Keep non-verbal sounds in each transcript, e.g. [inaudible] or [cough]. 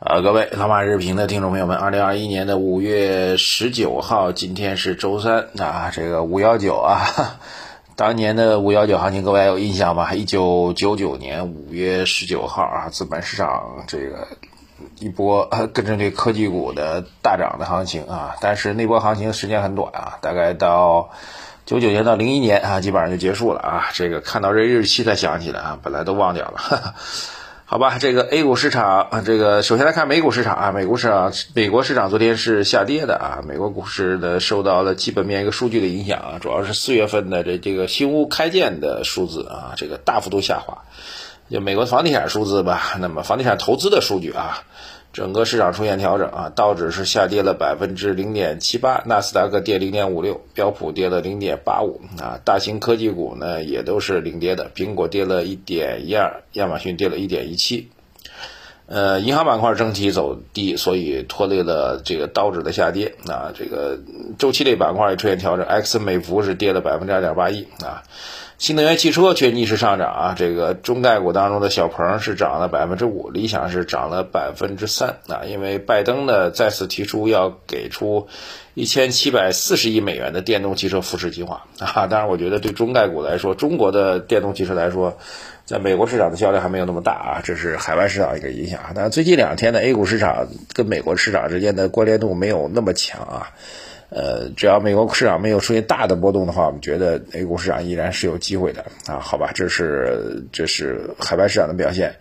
啊，各位老马日评的听众朋友们，二零二一年的五月十九号，今天是周三啊，这个五幺九啊，[laughs] 当年的五幺九行情，各位还有印象吧？一九九九年五月十九号啊，资本市场这个一波跟着这科技股的大涨的行情啊，但是那波行情时间很短啊，大概到九九年到零一年啊，基本上就结束了啊。这个看到这日期才想起来啊，本来都忘掉了。哈哈好吧，这个 A 股市场啊，这个首先来看美股市场啊，美股市场，美国市场昨天是下跌的啊，美国股市呢受到了基本面一个数据的影响啊，主要是四月份的这这个新屋开建的数字啊，这个大幅度下滑，就美国房地产数字吧，那么房地产投资的数据啊。整个市场出现调整啊，道指是下跌了百分之零点七八，纳斯达克跌零点五六，标普跌了零点八五啊，大型科技股呢也都是领跌的，苹果跌了一点一二，亚马逊跌了一点一七，呃，银行板块整体走低，所以拖累了这个道指的下跌啊，这个周期类板块也出现调整，，X 美孚是跌了百分之二点八一啊。新能源汽车却逆势上涨啊！这个中概股当中的小鹏是涨了百分之五，理想是涨了百分之三啊！因为拜登呢再次提出要给出一千七百四十亿美元的电动汽车扶持计划啊！当然，我觉得对中概股来说，中国的电动汽车来说，在美国市场的销量还没有那么大啊，这是海外市场一个影响啊。但最近两天的 A 股市场跟美国市场之间的关联度没有那么强啊。呃，只要美国市场没有出现大的波动的话，我们觉得 A 股市场依然是有机会的啊。好吧，这是这是海外市场的表现。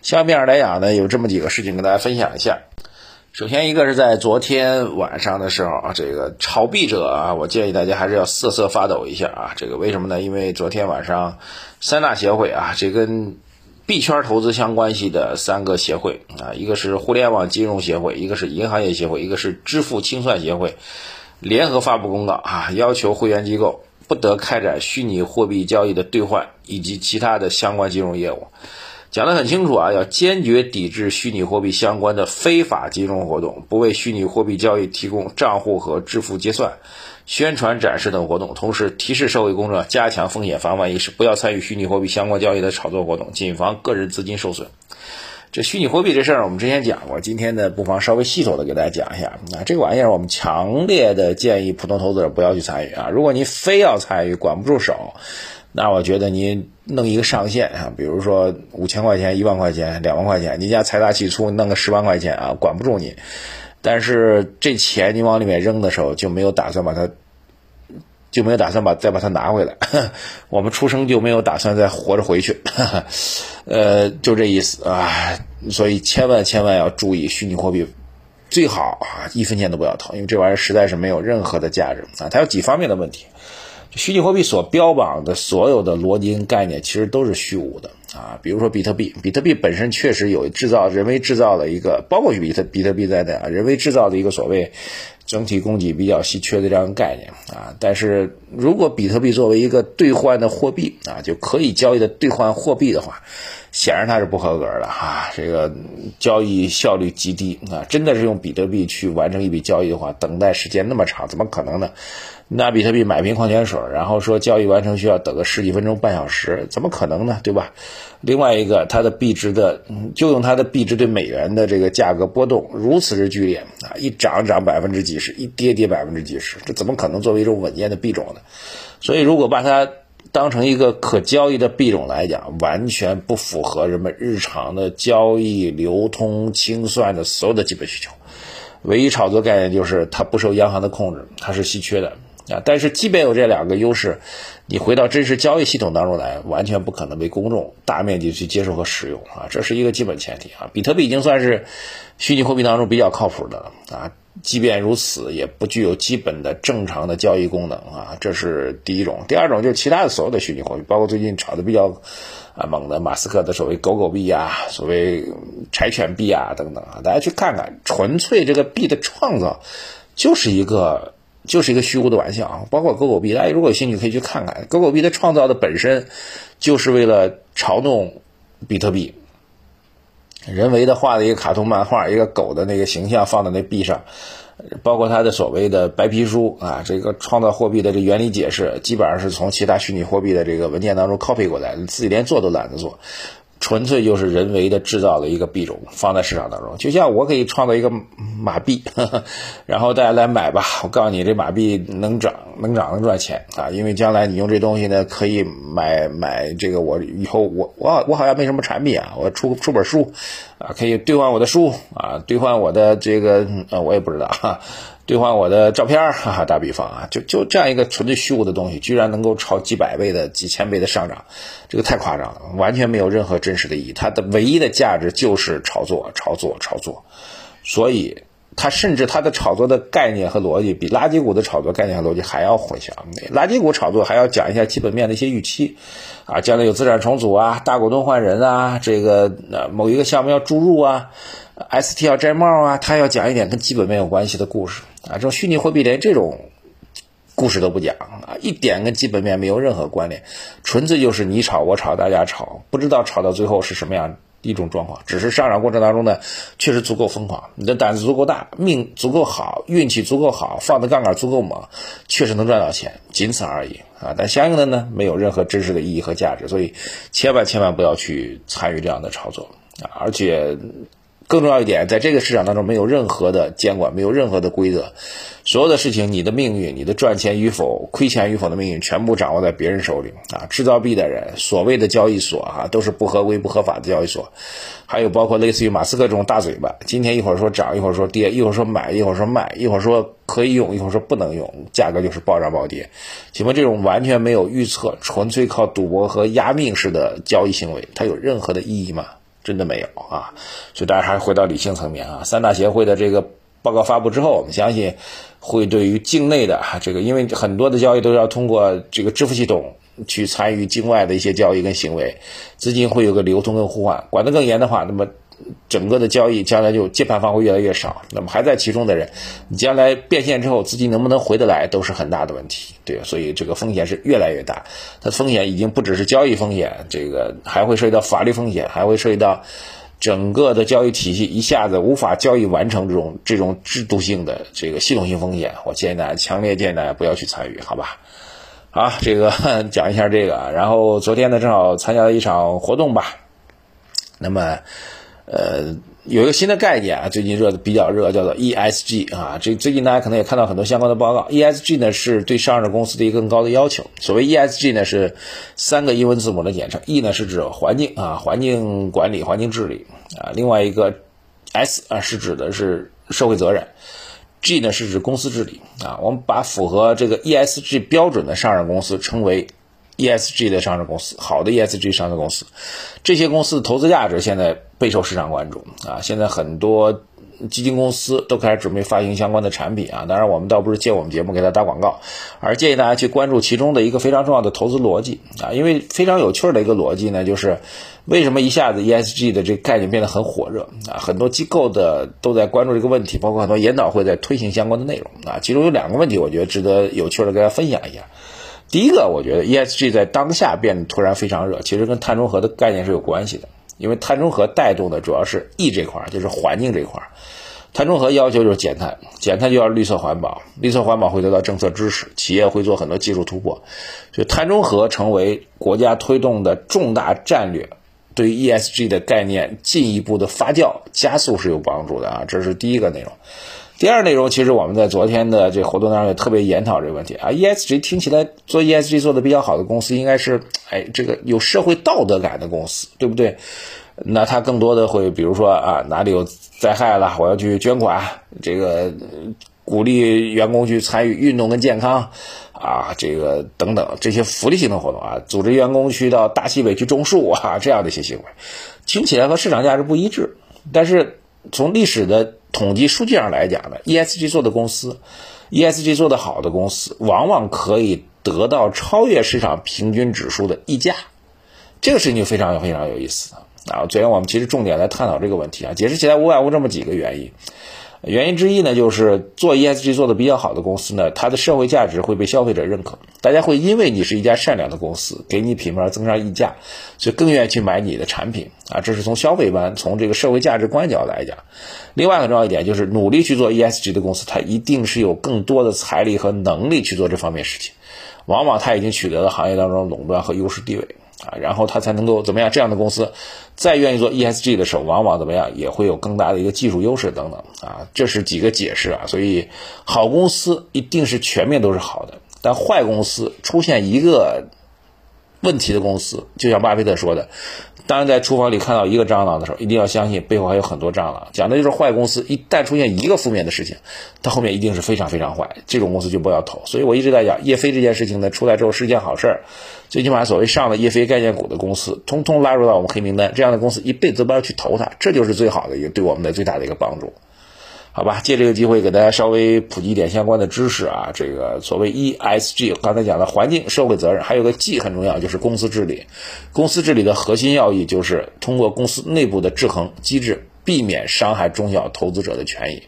下面来讲呢，有这么几个事情跟大家分享一下。首先，一个是在昨天晚上的时候啊，这个炒币者啊，我建议大家还是要瑟瑟发抖一下啊。这个为什么呢？因为昨天晚上三大协会啊，这跟币圈投资相关系的三个协会啊，一个是互联网金融协会，一个是银行业协会，一个是支付清算协会。联合发布公告啊，要求会员机构不得开展虚拟货币交易的兑换以及其他的相关金融业务，讲得很清楚啊，要坚决抵制虚拟货币相关的非法金融活动，不为虚拟货币交易提供账户和支付结算、宣传展示等活动，同时提示社会公众加强风险防范意识，不要参与虚拟货币相关交易的炒作活动，谨防个人资金受损。这虚拟货币这事儿，我们之前讲过，今天呢，不妨稍微系统的给大家讲一下。啊，这个玩意儿，我们强烈的建议普通投资者不要去参与啊。如果您非要参与，管不住手，那我觉得您弄一个上限啊，比如说五千块钱、一万块钱、两万块钱，你家财大气粗，弄个十万块钱啊，管不住你。但是这钱你往里面扔的时候，就没有打算把它。就没有打算把再把它拿回来，[laughs] 我们出生就没有打算再活着回去，呃，就这意思啊，所以千万千万要注意虚拟货币，最好啊一分钱都不要投，因为这玩意儿实在是没有任何的价值啊，它有几方面的问题，虚拟货币所标榜的所有的逻辑跟概念其实都是虚无的啊，比如说比特币，比特币本身确实有制造人为制造的一个，包括比特比特币在内啊，人为制造的一个所谓。整体供给比较稀缺的这样概念啊，但是如果比特币作为一个兑换的货币啊，就可以交易的兑换货币的话，显然它是不合格的哈。这个交易效率极低啊，真的是用比特币去完成一笔交易的话，等待时间那么长，怎么可能呢？拿比特币买瓶矿泉水，然后说交易完成需要等个十几分钟、半小时，怎么可能呢？对吧？另外一个，它的币值的，就用它的币值对美元的这个价格波动如此之剧烈啊，一涨涨百分之几十，一跌跌百分之几十，这怎么可能作为一种稳健的币种呢？所以，如果把它当成一个可交易的币种来讲，完全不符合人们日常的交易、流通、清算的所有的基本需求。唯一炒作概念就是它不受央行的控制，它是稀缺的。啊，但是即便有这两个优势，你回到真实交易系统当中来，完全不可能被公众大面积去接受和使用啊，这是一个基本前提啊。比特币已经算是虚拟货币当中比较靠谱的了啊，即便如此，也不具有基本的正常的交易功能啊，这是第一种。第二种就是其他的所有的虚拟货币，包括最近炒的比较啊猛的马斯克的所谓狗狗币啊，所谓柴犬币啊等等啊，大家去看看，纯粹这个币的创造就是一个。就是一个虚无的玩笑啊！包括狗狗币，大家如果有兴趣可以去看看。狗狗币的创造的本身就是为了嘲弄比特币，人为的画的一个卡通漫画，一个狗的那个形象放在那壁上，包括他的所谓的白皮书啊，这个创造货币的这原理解释，基本上是从其他虚拟货币的这个文件当中 copy 过来，自己连做都懒得做。纯粹就是人为的制造了一个币种放在市场当中，就像我可以创造一个马币，[laughs] 然后大家来买吧。我告诉你，这马币能涨能涨能赚钱啊！因为将来你用这东西呢，可以买买这个。我以后我我我好像没什么产品啊，我出出本书啊，可以兑换我的书啊，兑换我的这个呃，我也不知道哈。兑换我的照片，哈哈，打比方啊，就就这样一个纯粹虚无的东西，居然能够超几百倍的、几千倍的上涨，这个太夸张了，完全没有任何真实的意义。它的唯一的价值就是炒作、炒作、炒作，所以它甚至它的炒作的概念和逻辑比垃圾股的炒作概念和逻辑还要混淆。垃圾股炒作还要讲一下基本面的一些预期啊，将来有资产重组啊、大股东换人啊，这个呃某一个项目要注入啊。ST 要摘帽啊，他要讲一点跟基本面有关系的故事啊。这种虚拟货币连这种故事都不讲啊，一点跟基本面没有任何关联，纯粹就是你炒我炒大家炒，不知道炒到最后是什么样一种状况。只是上涨过程当中呢，确实足够疯狂，你的胆子足够大，命足够好，运气足够好，放的杠杆足够猛，确实能赚到钱，仅此而已啊。但相应的呢，没有任何真实的意义和价值，所以千万千万不要去参与这样的炒作啊，而且。更重要一点，在这个市场当中没有任何的监管，没有任何的规则，所有的事情，你的命运，你的赚钱与否、亏钱与否的命运，全部掌握在别人手里啊！制造币的人，所谓的交易所啊，都是不合规、不合法的交易所，还有包括类似于马斯克这种大嘴巴，今天一会儿说涨，一会儿说跌，一会儿说买，一会儿说卖，一会儿说可以用，一会儿说不能用，价格就是暴涨暴跌。请问这种完全没有预测、纯粹靠赌博和押命式的交易行为，它有任何的意义吗？真的没有啊，所以大家还是回到理性层面啊。三大协会的这个报告发布之后，我们相信会对于境内的这个，因为很多的交易都要通过这个支付系统去参与境外的一些交易跟行为，资金会有个流通跟互换，管得更严的话，那么。整个的交易将来就接盘方会越来越少，那么还在其中的人，你将来变现之后资金能不能回得来都是很大的问题，对所以这个风险是越来越大，它风险已经不只是交易风险，这个还会涉及到法律风险，还会涉及到整个的交易体系一下子无法交易完成这种这种制度性的这个系统性风险，我建议大家强烈建议大家不要去参与，好吧？好，这个讲一下这个，然后昨天呢正好参加了一场活动吧，那么。呃，有一个新的概念啊，最近热的比较热，叫做 ESG 啊。这最近大家可能也看到很多相关的报告。ESG 呢是对上市公司的一个更高的要求。所谓 ESG 呢是三个英文字母的简称，E 呢是指环境啊，环境管理、环境治理啊。另外一个 S 啊是指的是社会责任，G 呢是指公司治理啊。我们把符合这个 ESG 标准的上市公司称为。ESG 的上市公司，好的 ESG 上市公司，这些公司的投资价值现在备受市场关注啊！现在很多基金公司都开始准备发行相关的产品啊！当然，我们倒不是借我们节目给他打广告，而建议大家去关注其中的一个非常重要的投资逻辑啊！因为非常有趣的一个逻辑呢，就是为什么一下子 ESG 的这个概念变得很火热啊？很多机构的都在关注这个问题，包括很多研讨会在推行相关的内容啊！其中有两个问题，我觉得值得有趣的跟大家分享一下。第一个，我觉得 ESG 在当下变得突然非常热，其实跟碳中和的概念是有关系的。因为碳中和带动的主要是 E 这块，就是环境这块。碳中和要求就是减碳，减碳就要绿色环保，绿色环保会得到政策支持，企业会做很多技术突破，所以碳中和成为国家推动的重大战略，对于 ESG 的概念进一步的发酵加速是有帮助的啊，这是第一个内容。第二内容，其实我们在昨天的这活动当中也特别研讨这个问题啊。ESG 听起来做 ESG 做的比较好的公司，应该是哎这个有社会道德感的公司，对不对？那它更多的会，比如说啊哪里有灾害了，我要去捐款，这个鼓励员工去参与运动跟健康啊，这个等等这些福利性的活动啊，组织员工去到大西北去种树 [laughs] 啊，这样的一些行为，听起来和市场价值不一致，但是从历史的。统计数据上来讲呢，ESG 做的公司，ESG 做的好的公司，往往可以得到超越市场平均指数的溢价，这个事情就非常非常有意思啊！昨天我们其实重点来探讨这个问题啊，解释起来无外乎这么几个原因。原因之一呢，就是做 ESG 做的比较好的公司呢，它的社会价值会被消费者认可，大家会因为你是一家善良的公司，给你品牌增上溢价，所以更愿意去买你的产品啊。这是从消费端、从这个社会价值观角来讲。另外很重要一点就是，努力去做 ESG 的公司，它一定是有更多的财力和能力去做这方面事情，往往它已经取得了行业当中垄断和优势地位。啊，然后他才能够怎么样？这样的公司再愿意做 ESG 的时候，往往怎么样也会有更大的一个技术优势等等啊，这是几个解释啊。所以好公司一定是全面都是好的，但坏公司出现一个问题的公司，就像巴菲特说的。当然在厨房里看到一个蟑螂的时候，一定要相信背后还有很多蟑螂。讲的就是坏公司，一旦出现一个负面的事情，它后面一定是非常非常坏。这种公司就不要投。所以我一直在讲叶飞这件事情呢，出来之后是一件好事儿。最起码所谓上了叶飞概念股的公司，通通拉入到我们黑名单。这样的公司一辈子都不要去投它，这就是最好的一个对我们的最大的一个帮助。好吧，借这个机会给大家稍微普及一点相关的知识啊。这个所谓 ESG，刚才讲的环境、社会责任，还有个 G 很重要，就是公司治理。公司治理的核心要义就是通过公司内部的制衡机制，避免伤害中小投资者的权益。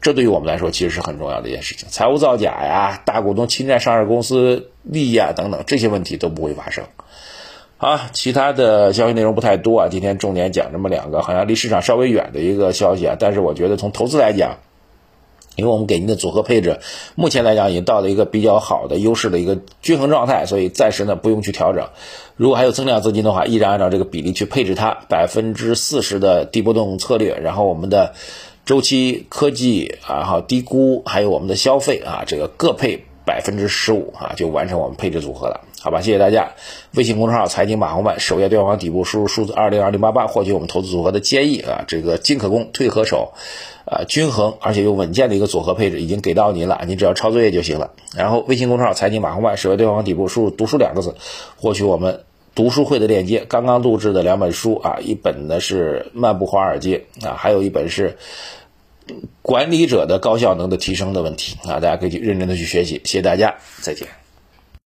这对于我们来说其实是很重要的一件事情。财务造假呀、大股东侵占上市公司利益啊等等这些问题都不会发生。啊，其他的消息内容不太多啊。今天重点讲这么两个，好像离市场稍微远的一个消息啊。但是我觉得从投资来讲，因为我们给您的组合配置，目前来讲已经到了一个比较好的优势的一个均衡状态，所以暂时呢不用去调整。如果还有增量资金的话，依然按照这个比例去配置它，百分之四十的低波动策略，然后我们的周期科技啊，好低估，还有我们的消费啊，这个各配。百分之十五啊，就完成我们配置组合了，好吧？谢谢大家。微信公众号财经马红漫首页对话框底部输入数字二零二零八八，获取我们投资组合的建议啊。这个进可攻，退可守，啊，均衡而且又稳健的一个组合配置已经给到您了，您只要抄作业就行了。然后微信公众号财经马红漫首页对话框底部输入读书两个字，获取我们读书会的链接。刚刚录制的两本书啊，一本呢是《漫步华尔街》啊，还有一本是。管理者的高效能的提升的问题啊，大家可以去认真的去学习，谢谢大家，再见。